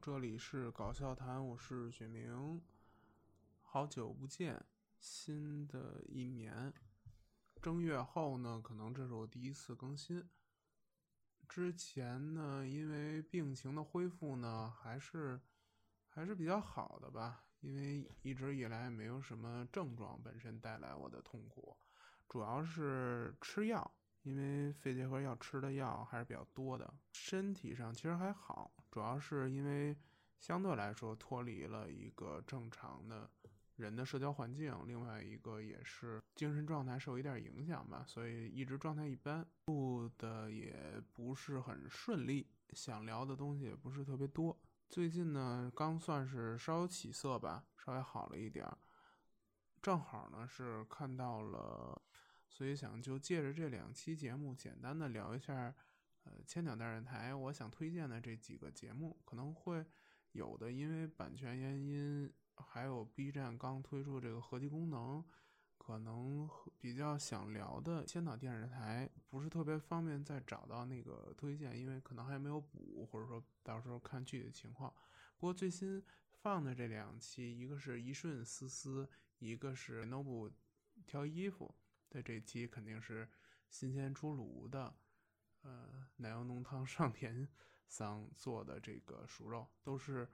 这里是搞笑谈，我是雪明。好久不见，新的一年正月后呢，可能这是我第一次更新。之前呢，因为病情的恢复呢，还是还是比较好的吧，因为一直以来没有什么症状本身带来我的痛苦，主要是吃药。因为肺结核要吃的药还是比较多的，身体上其实还好，主要是因为相对来说脱离了一个正常的人的社交环境，另外一个也是精神状态受一点影响吧，所以一直状态一般，录的也不是很顺利，想聊的东西也不是特别多。最近呢，刚算是稍有起色吧，稍微好了一点，正好呢是看到了。所以想就借着这两期节目，简单的聊一下，呃，千鸟电视台我想推荐的这几个节目，可能会有的因为版权原因，还有 B 站刚推出这个合集功能，可能比较想聊的千岛电视台不是特别方便再找到那个推荐，因为可能还没有补，或者说到时候看具体的情况。不过最新放的这两期，一个是一瞬思思，一个是 Noble 挑衣服。的这期肯定是新鲜出炉的，呃，奶油浓汤上田桑做的这个熟肉，都是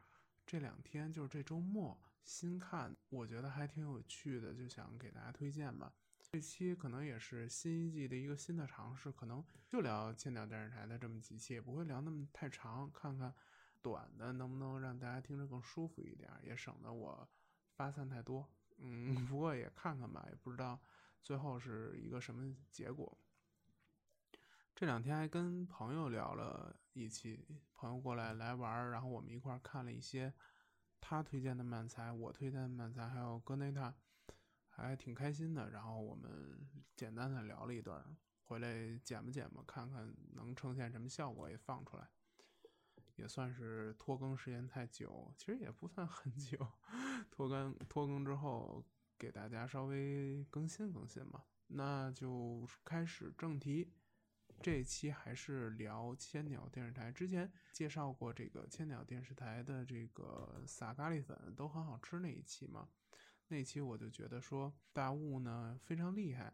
这两天就是这周末新看，我觉得还挺有趣的，就想给大家推荐吧。这期可能也是新一季的一个新的尝试，可能就聊千鸟电视台的这么几期，也不会聊那么太长，看看短的能不能让大家听着更舒服一点，也省得我发散太多。嗯，不过也看看吧，也不知道最后是一个什么结果。这两天还跟朋友聊了一期，朋友过来来玩，然后我们一块看了一些他推荐的漫才，我推荐的漫才，还有哥内塔，还挺开心的。然后我们简单的聊了一段，回来剪吧剪吧，看看能呈现什么效果，也放出来。也算是拖更时间太久，其实也不算很久。拖更拖更之后，给大家稍微更新更新嘛。那就开始正题，这期还是聊千鸟电视台。之前介绍过这个千鸟电视台的这个撒咖喱粉都很好吃那一期嘛，那期我就觉得说大雾呢非常厉害。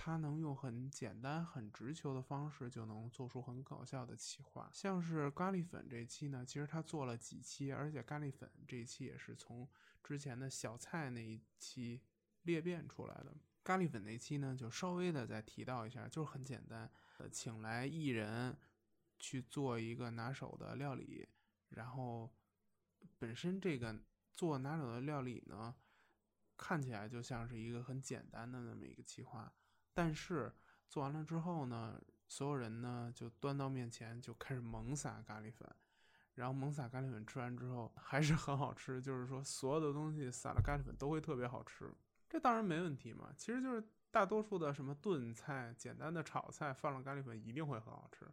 他能用很简单、很直球的方式就能做出很搞笑的企划，像是咖喱粉这期呢，其实他做了几期，而且咖喱粉这一期也是从之前的小菜那一期裂变出来的。咖喱粉那期呢，就稍微的再提到一下，就是很简单，呃，请来艺人去做一个拿手的料理，然后本身这个做拿手的料理呢，看起来就像是一个很简单的那么一个企划。但是做完了之后呢，所有人呢就端到面前就开始猛撒咖喱粉，然后猛撒咖喱粉吃完之后还是很好吃，就是说所有的东西撒了咖喱粉都会特别好吃，这当然没问题嘛。其实就是大多数的什么炖菜、简单的炒菜放了咖喱粉一定会很好吃，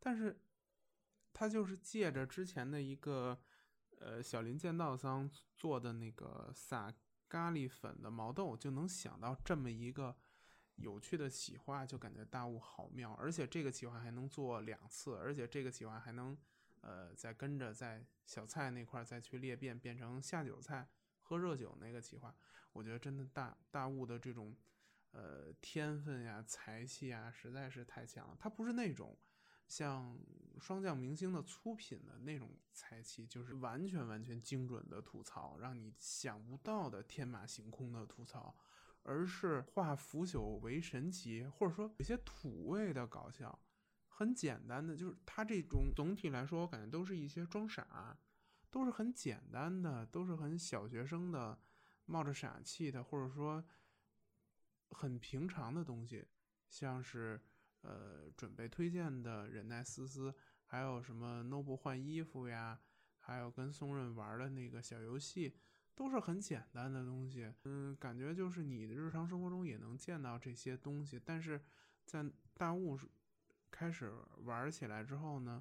但是他就是借着之前的一个呃小林剑道桑做的那个撒咖喱粉的毛豆，就能想到这么一个。有趣的企划就感觉大雾好妙，而且这个企划还能做两次，而且这个企划还能，呃，再跟着在小菜那块再去裂变，变成下酒菜喝热酒那个企划，我觉得真的大大雾的这种，呃，天分呀、才气啊，实在是太强了。他不是那种像霜降明星的粗品的那种才气，就是完全完全精准的吐槽，让你想不到的天马行空的吐槽。而是化腐朽为神奇，或者说有些土味的搞笑，很简单的，就是他这种总体来说，我感觉都是一些装傻，都是很简单的，都是很小学生的，冒着傻气的，或者说很平常的东西，像是呃准备推荐的忍耐思思，还有什么 Noble 换衣服呀，还有跟松润玩的那个小游戏。都是很简单的东西，嗯，感觉就是你的日常生活中也能见到这些东西，但是在大雾开始玩起来之后呢，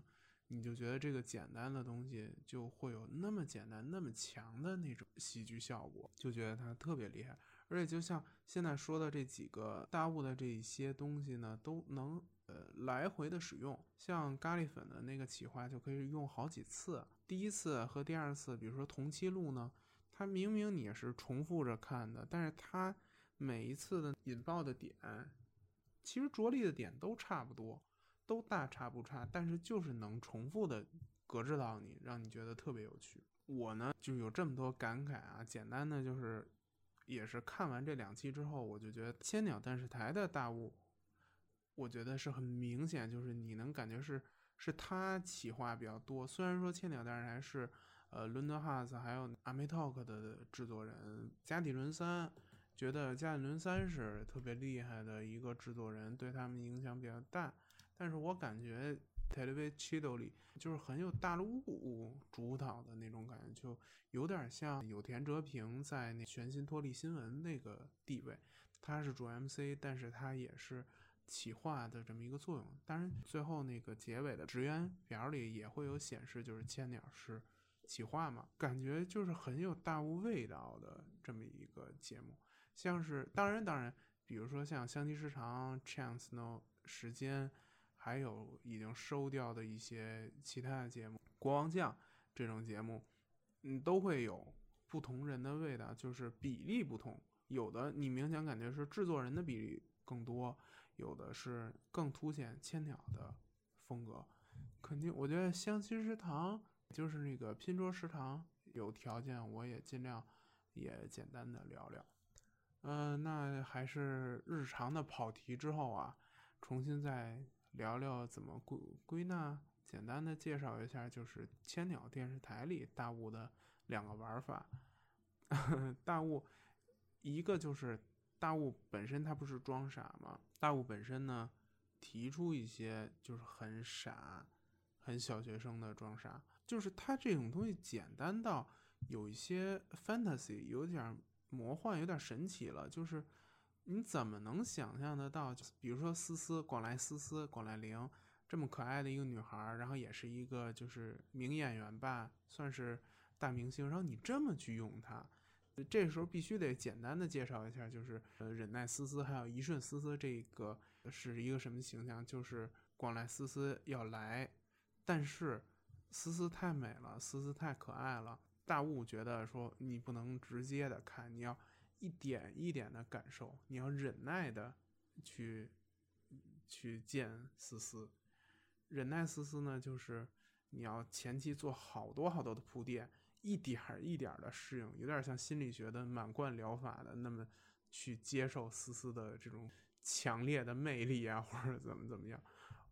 你就觉得这个简单的东西就会有那么简单、那么强的那种喜剧效果，就觉得它特别厉害。而且就像现在说的这几个大雾的这一些东西呢，都能呃来回的使用。像咖喱粉的那个企划就可以用好几次，第一次和第二次，比如说同期录呢，它明明你是重复着看的，但是它每一次的引爆的点，其实着力的点都差不多，都大差不差，但是就是能重复的搁置到你，让你觉得特别有趣。我呢就有这么多感慨啊，简单的就是。也是看完这两期之后，我就觉得千鸟电视台的大雾，我觉得是很明显，就是你能感觉是是他企划比较多。虽然说千鸟电视台是呃伦敦哈斯还有阿美 talk 的制作人加底伦三，觉得加底伦三是特别厉害的一个制作人，对他们影响比较大。但是我感觉。t e l e v i s i o 里就是很有大陆主导的那种感觉，就有点像有田哲平在那全新脱离新闻那个地位，他是主 MC，但是他也是企划的这么一个作用。当然，最后那个结尾的职员表里也会有显示，就是千鸟是企划嘛，感觉就是很有大雾味道的这么一个节目。像是当然当然，比如说像相机时长、Chance No 时间。还有已经收掉的一些其他的节目，《国王酱》这种节目，嗯，都会有不同人的味道，就是比例不同。有的你明显感觉是制作人的比例更多，有的是更凸显千鸟的风格。肯定，我觉得相亲食堂就是那个拼桌食堂，有条件我也尽量也简单的聊聊。嗯，那还是日常的跑题之后啊，重新再。聊聊怎么归归纳，简单的介绍一下，就是千鸟电视台里大雾的两个玩法。大雾一个就是大雾本身它不是装傻吗？大雾本身呢提出一些就是很傻、很小学生的装傻，就是它这种东西简单到有一些 fantasy，有点魔幻，有点神奇了，就是。你怎么能想象得到？比如说思思广濑思思广濑铃这么可爱的一个女孩，然后也是一个就是名演员吧，算是大明星。然后你这么去用它，这时候必须得简单的介绍一下，就是呃忍耐思思还有一瞬思思这个是一个什么形象？就是广濑思思要来，但是思思太美了，思思太可爱了。大雾觉得说你不能直接的看，你要。一点一点的感受，你要忍耐的去去见思思。忍耐思思呢，就是你要前期做好多好多的铺垫，一点一点的适应，有点像心理学的满贯疗法的，那么去接受思思的这种强烈的魅力啊，或者怎么怎么样。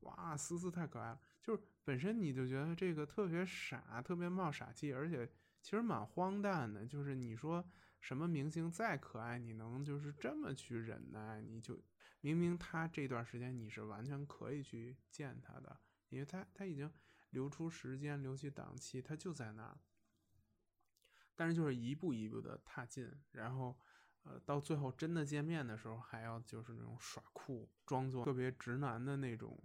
哇，思思太可爱了，就是本身你就觉得这个特别傻，特别冒傻气，而且其实蛮荒诞的，就是你说。什么明星再可爱，你能就是这么去忍耐？你就明明他这段时间你是完全可以去见他的，因为他他已经留出时间，留起档期，他就在那儿。但是就是一步一步的踏进，然后呃到最后真的见面的时候，还要就是那种耍酷，装作特别直男的那种。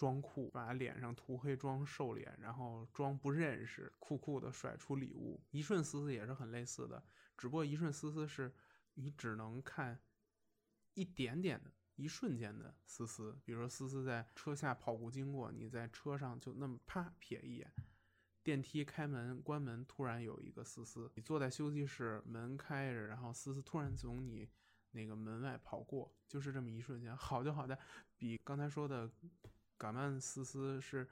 装酷，把脸上涂黑，装瘦脸，然后装不认识，酷酷的甩出礼物。一瞬思思也是很类似的，只不过一瞬思思是你只能看一点点的一瞬间的思思，比如说思思在车下跑步经过，你在车上就那么啪瞥一眼，电梯开门关门，突然有一个思思，你坐在休息室，门开着，然后思思突然从你那个门外跑过，就是这么一瞬间。好就好在比刚才说的。嘎曼思思是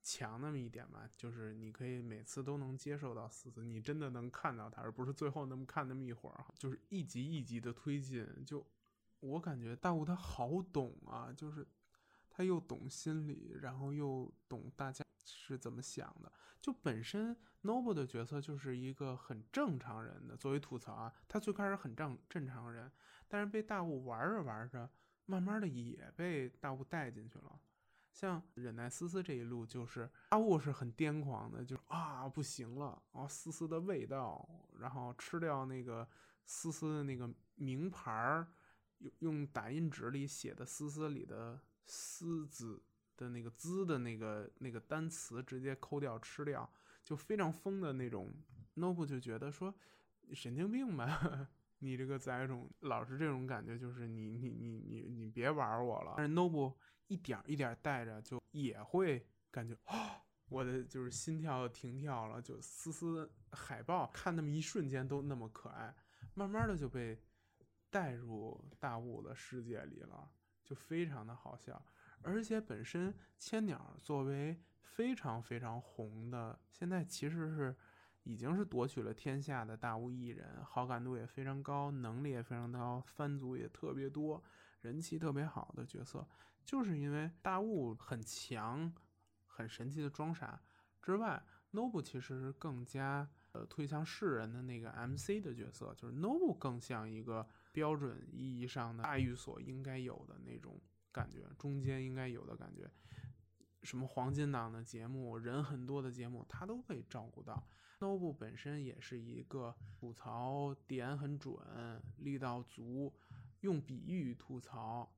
强那么一点嘛，就是你可以每次都能接受到思思，你真的能看到他，而不是最后那么看那么一会儿，就是一集一集的推进。就我感觉大雾他好懂啊，就是他又懂心理，然后又懂大家是怎么想的。就本身 Noble 的角色就是一个很正常人的，作为吐槽啊，他最开始很正正常人，但是被大雾玩着玩着，慢慢的也被大雾带进去了。像忍耐思思这一路，就是阿雾是很癫狂的，就是啊不行了啊思思的味道，然后吃掉那个思思的那个名牌儿，用用打印纸里写的思思里的思字的那个滋的那个那个单词直接抠掉吃掉，就非常疯的那种。Nobu 就觉得说神经病吧，你这个崽种老是这种感觉，就是你你你你你别玩我了。但是 Noble 一点一点带着，就也会感觉，我的就是心跳停跳了，就丝丝海报看那么一瞬间都那么可爱，慢慢的就被带入大雾的世界里了，就非常的好笑。而且本身千鸟作为非常非常红的，现在其实是。已经是夺取了天下的大物艺人，好感度也非常高，能力也非常高，番组也特别多，人气特别好的角色，就是因为大雾很强、很神奇的装傻之外，Nobu 其实是更加呃推向世人的那个 MC 的角色，就是 Nobu 更像一个标准意义上的大寓所应该有的那种感觉，中间应该有的感觉，什么黄金档的节目，人很多的节目，他都可以照顾到。Nobu 本身也是一个吐槽点很准、力道足、用比喻吐槽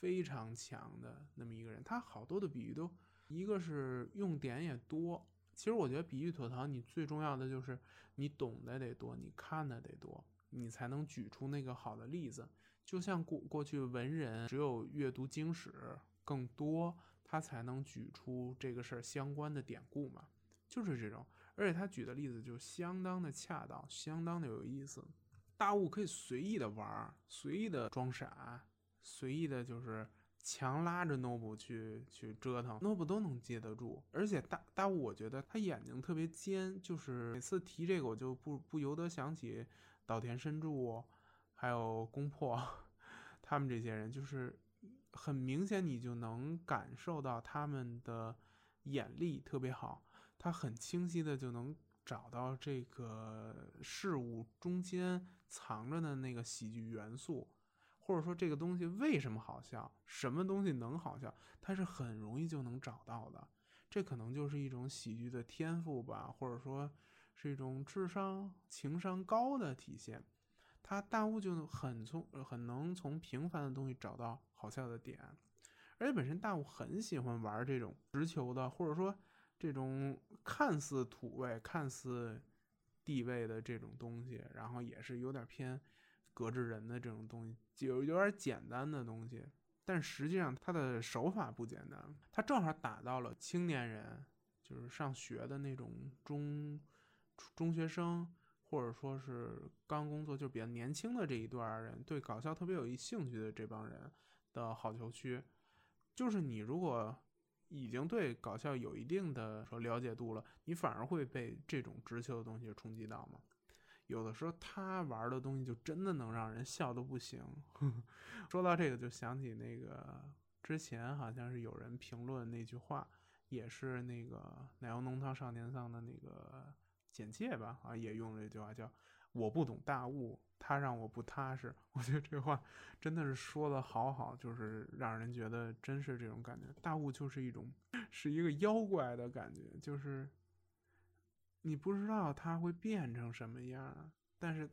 非常强的那么一个人。他好多的比喻都，一个是用点也多。其实我觉得比喻吐槽，你最重要的就是你懂得得多，你看的得多，你才能举出那个好的例子。就像过过去文人只有阅读经史更多，他才能举出这个事儿相关的典故嘛，就是这种。而且他举的例子就相当的恰当，相当的有意思。大物可以随意的玩，随意的装傻，随意的就是强拉着 n o b e 去去折腾 n o b e 都能接得住。而且大大雾，我觉得他眼睛特别尖，就是每次提这个，我就不不由得想起岛田伸助，还有宫破，他们这些人，就是很明显你就能感受到他们的眼力特别好。他很清晰的就能找到这个事物中间藏着的那个喜剧元素，或者说这个东西为什么好笑，什么东西能好笑，它是很容易就能找到的。这可能就是一种喜剧的天赋吧，或者说是一种智商、情商高的体现。他大悟就很从很能从平凡的东西找到好笑的点，而且本身大悟很喜欢玩这种直球的，或者说。这种看似土味、看似地位的这种东西，然后也是有点偏格制人的这种东西，就有点简单的东西，但实际上他的手法不简单，他正好打到了青年人，就是上学的那种中中学生，或者说是刚工作就比较年轻的这一段人，对搞笑特别有兴趣的这帮人的好球区，就是你如果。已经对搞笑有一定的说了解度了，你反而会被这种直球的东西冲击到吗？有的时候他玩的东西就真的能让人笑的不行。说到这个，就想起那个之前好像是有人评论那句话，也是那个奶油浓汤少年丧的那个简介吧，啊，也用了这句话叫。我不懂大雾，他让我不踏实。我觉得这话真的是说的好好，就是让人觉得真是这种感觉。大雾就是一种，是一个妖怪的感觉，就是你不知道他会变成什么样。但是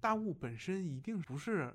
大雾本身一定不是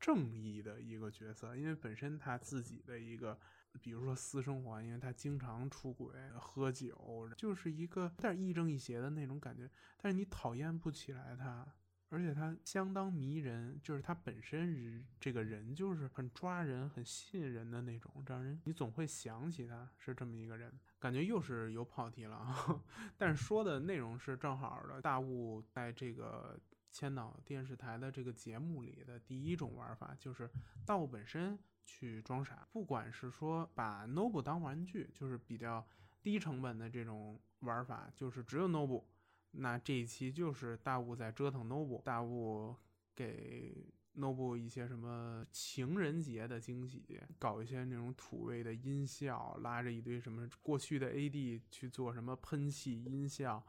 正义的一个角色，因为本身他自己的一个。比如说私生活，因为他经常出轨、喝酒，就是一个有点亦正亦邪的那种感觉。但是你讨厌不起来他，而且他相当迷人，就是他本身这个人就是很抓人、很吸引人的那种，让人你总会想起他是这么一个人。感觉又是有跑题了，但是说的内容是正好的。大雾在这个千岛电视台的这个节目里的第一种玩法，就是大雾本身。去装傻，不管是说把 Noble 当玩具，就是比较低成本的这种玩法，就是只有 Noble 那这一期就是大雾在折腾 Noble，大雾给 Noble 一些什么情人节的惊喜，搞一些那种土味的音效，拉着一堆什么过去的 AD 去做什么喷气音效，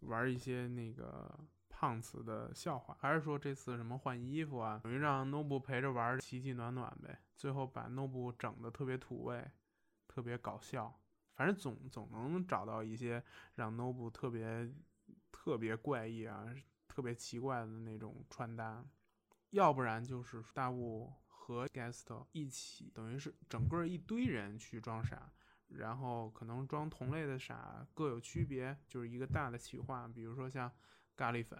玩一些那个。胖子的笑话，还是说这次什么换衣服啊，等于让 Noble 陪着玩，奇迹暖暖呗。最后把 Noble 整的特别土味，特别搞笑。反正总总能找到一些让 Noble 特别特别怪异啊，特别奇怪的那种穿搭。要不然就是大雾和 Guest 一起，等于是整个一堆人去装傻，然后可能装同类的傻各有区别，就是一个大的企划。比如说像。咖喱粉，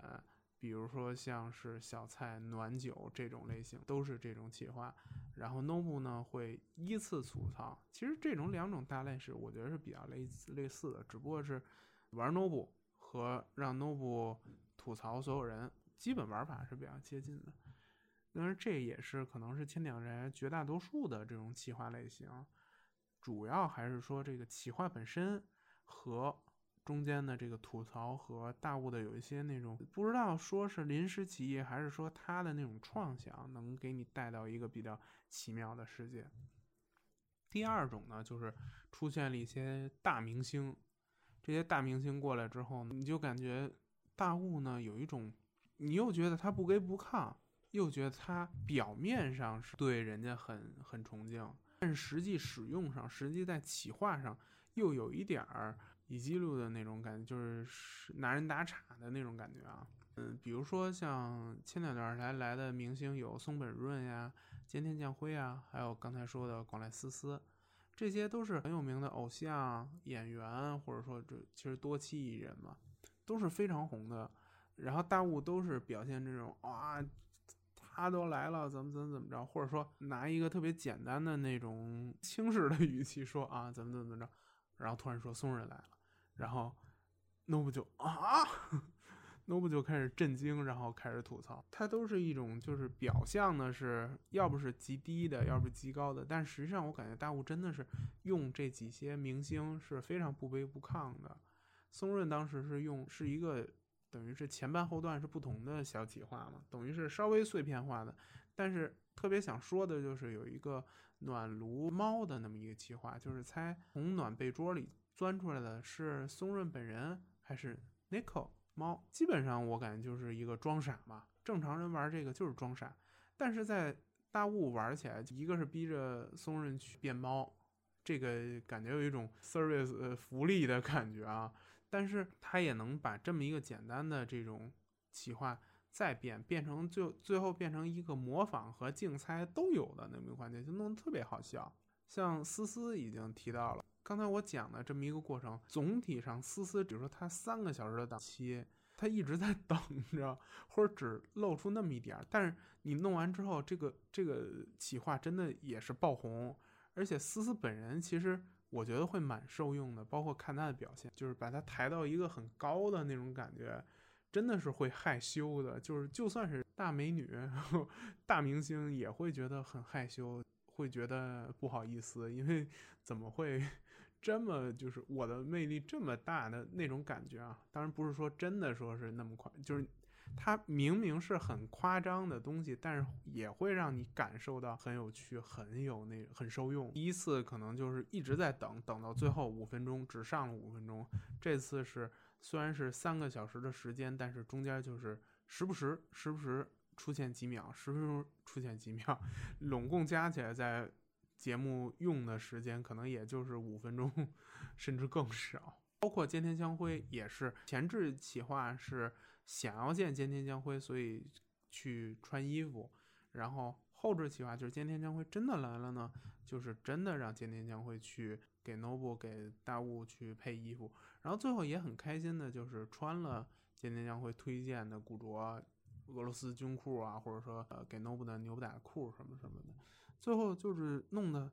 比如说像是小菜、暖酒这种类型，都是这种企划。然后 Nobu 呢会依次吐槽，其实这种两种大类是我觉得是比较类似类似的，只不过是玩 Nobu 和让 Nobu 吐槽所有人，基本玩法是比较接近的。但是这也是可能是千鸟人绝大多数的这种企划类型，主要还是说这个企划本身和中间的这个吐槽和大物的有一些那种不知道说是临时起意还是说他的那种创想能给你带到一个比较奇妙的世界。第二种呢，就是出现了一些大明星，这些大明星过来之后，你就感觉大物呢有一种，你又觉得他不卑不亢。又觉得他表面上是对人家很很崇敬，但是实际使用上，实际在企划上又有一点儿以记录的那种感觉，就是拿人打岔的那种感觉啊。嗯，比如说像前两段来来的明星有松本润呀、菅田将晖啊，还有刚才说的广濑丝丝，这些都是很有名的偶像演员，或者说这其实多栖艺人嘛，都是非常红的。然后大雾都是表现这种哇。他都来了，怎么怎么怎么着，或者说拿一个特别简单的那种轻视的语气说啊，怎么怎么着，然后突然说松人来了，然后 Nobu 就啊，Nobu 就开始震惊，然后开始吐槽。他都是一种就是表象的是，要不是极低的，要不是极高的，但实际上我感觉大雾真的是用这几些明星是非常不卑不亢的。松润当时是用是一个。等于是前半后段是不同的小企划嘛，等于是稍微碎片化的，但是特别想说的就是有一个暖炉猫的那么一个企划，就是猜从暖被窝里钻出来的是松润本人还是 Nico 猫，基本上我感觉就是一个装傻嘛，正常人玩这个就是装傻，但是在大雾玩起来，一个是逼着松润去变猫，这个感觉有一种 service 福利的感觉啊。但是他也能把这么一个简单的这种企划再变变成最最后变成一个模仿和竞猜都有的那么一个环节，就弄得特别好笑。像思思已经提到了，刚才我讲的这么一个过程，总体上思思，比如说他三个小时的档期，他一直在等着，或者只露出那么一点儿。但是你弄完之后，这个这个企划真的也是爆红，而且思思本人其实。我觉得会蛮受用的，包括看他的表现，就是把他抬到一个很高的那种感觉，真的是会害羞的。就是就算是大美女、大明星，也会觉得很害羞，会觉得不好意思，因为怎么会 这么就是我的魅力这么大的那种感觉啊？当然不是说真的说是那么快，就是。它明明是很夸张的东西，但是也会让你感受到很有趣，很有那很受用。第一次可能就是一直在等，等到最后五分钟只上了五分钟。这次是虽然是三个小时的时间，但是中间就是时不时、时不时出现几秒，时不时出现几秒，拢共加起来在节目用的时间可能也就是五分钟，甚至更少。包括菅田将晖也是前置企划是。想要见菅田将晖，所以去穿衣服。然后后置企划就是菅田将晖真的来了呢，就是真的让菅田将晖去给 Noble 给大雾去配衣服。然后最后也很开心的，就是穿了菅田将晖推荐的古着俄罗斯军裤啊，或者说呃给 Noble 的牛仔裤什么什么的。最后就是弄得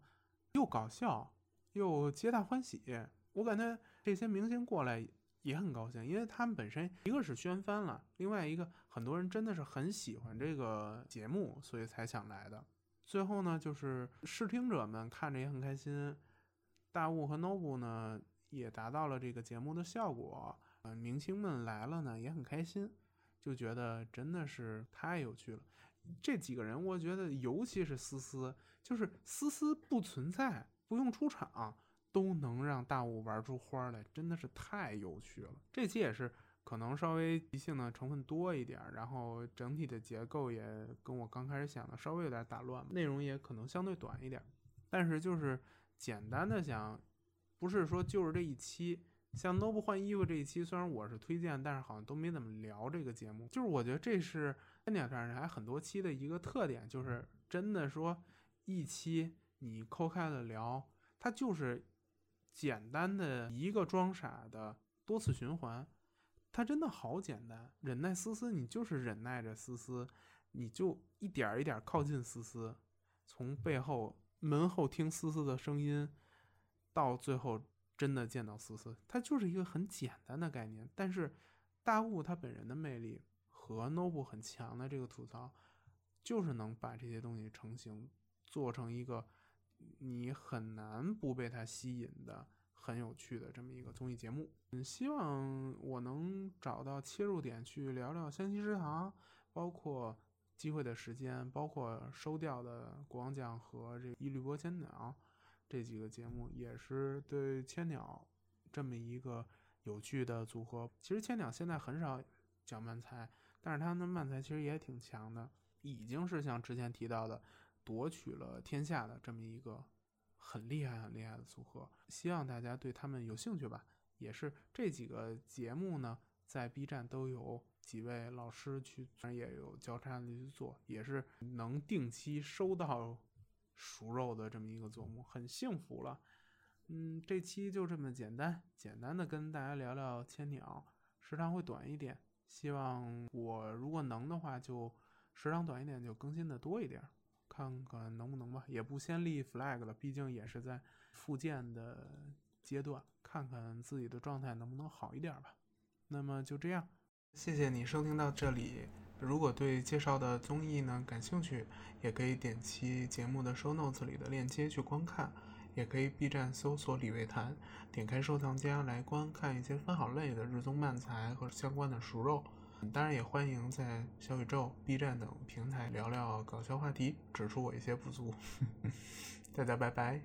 又搞笑又皆大欢喜。我感觉这些明星过来。也很高兴，因为他们本身一个是宣翻了，另外一个很多人真的是很喜欢这个节目，所以才想来的。最后呢，就是视听者们看着也很开心，大雾和 Nobu 呢也达到了这个节目的效果，嗯，明星们来了呢也很开心，就觉得真的是太有趣了。这几个人，我觉得尤其是思思，就是思思不存在，不用出场。都能让大雾玩出花来，真的是太有趣了。这期也是可能稍微即兴的成分多一点，然后整体的结构也跟我刚开始想的稍微有点打乱，内容也可能相对短一点。但是就是简单的想，不是说就是这一期，像 Nobu 换衣服这一期，虽然我是推荐，但是好像都没怎么聊这个节目。就是我觉得这是三点电视台很多期的一个特点，就是真的说一期你抠开了聊，它就是。简单的一个装傻的多次循环，它真的好简单，忍耐思思，你就是忍耐着思思，你就一点一点靠近思思，从背后门后听思思的声音，到最后真的见到思思，它就是一个很简单的概念。但是大雾他本人的魅力和 Nobu 很强的这个吐槽，就是能把这些东西成型，做成一个你很难不被它吸引的。很有趣的这么一个综艺节目，嗯，希望我能找到切入点去聊聊湘西食堂，包括机会的时间，包括收掉的国王酱和这一缕波千鸟这几个节目，也是对千鸟这么一个有趣的组合。其实千鸟现在很少讲慢才，但是他的慢才其实也挺强的，已经是像之前提到的夺取了天下的这么一个。很厉害、很厉害的组合，希望大家对他们有兴趣吧。也是这几个节目呢，在 B 站都有几位老师去，也有交叉的去做，也是能定期收到熟肉的这么一个节目，很幸福了。嗯，这期就这么简单，简单的跟大家聊聊千鸟，时长会短一点。希望我如果能的话，就时长短一点，就更新的多一点。看看能不能吧，也不先立 flag 了，毕竟也是在复健的阶段，看看自己的状态能不能好一点吧。那么就这样，谢谢你收听到这里。如果对介绍的综艺呢感兴趣，也可以点击节目的 show notes 里的链接去观看，也可以 B 站搜索李维谈，点开收藏夹来观看一些番好类的日综漫才和相关的熟肉。当然也欢迎在小宇宙、B 站等平台聊聊搞笑话题，指出我一些不足。大家拜拜。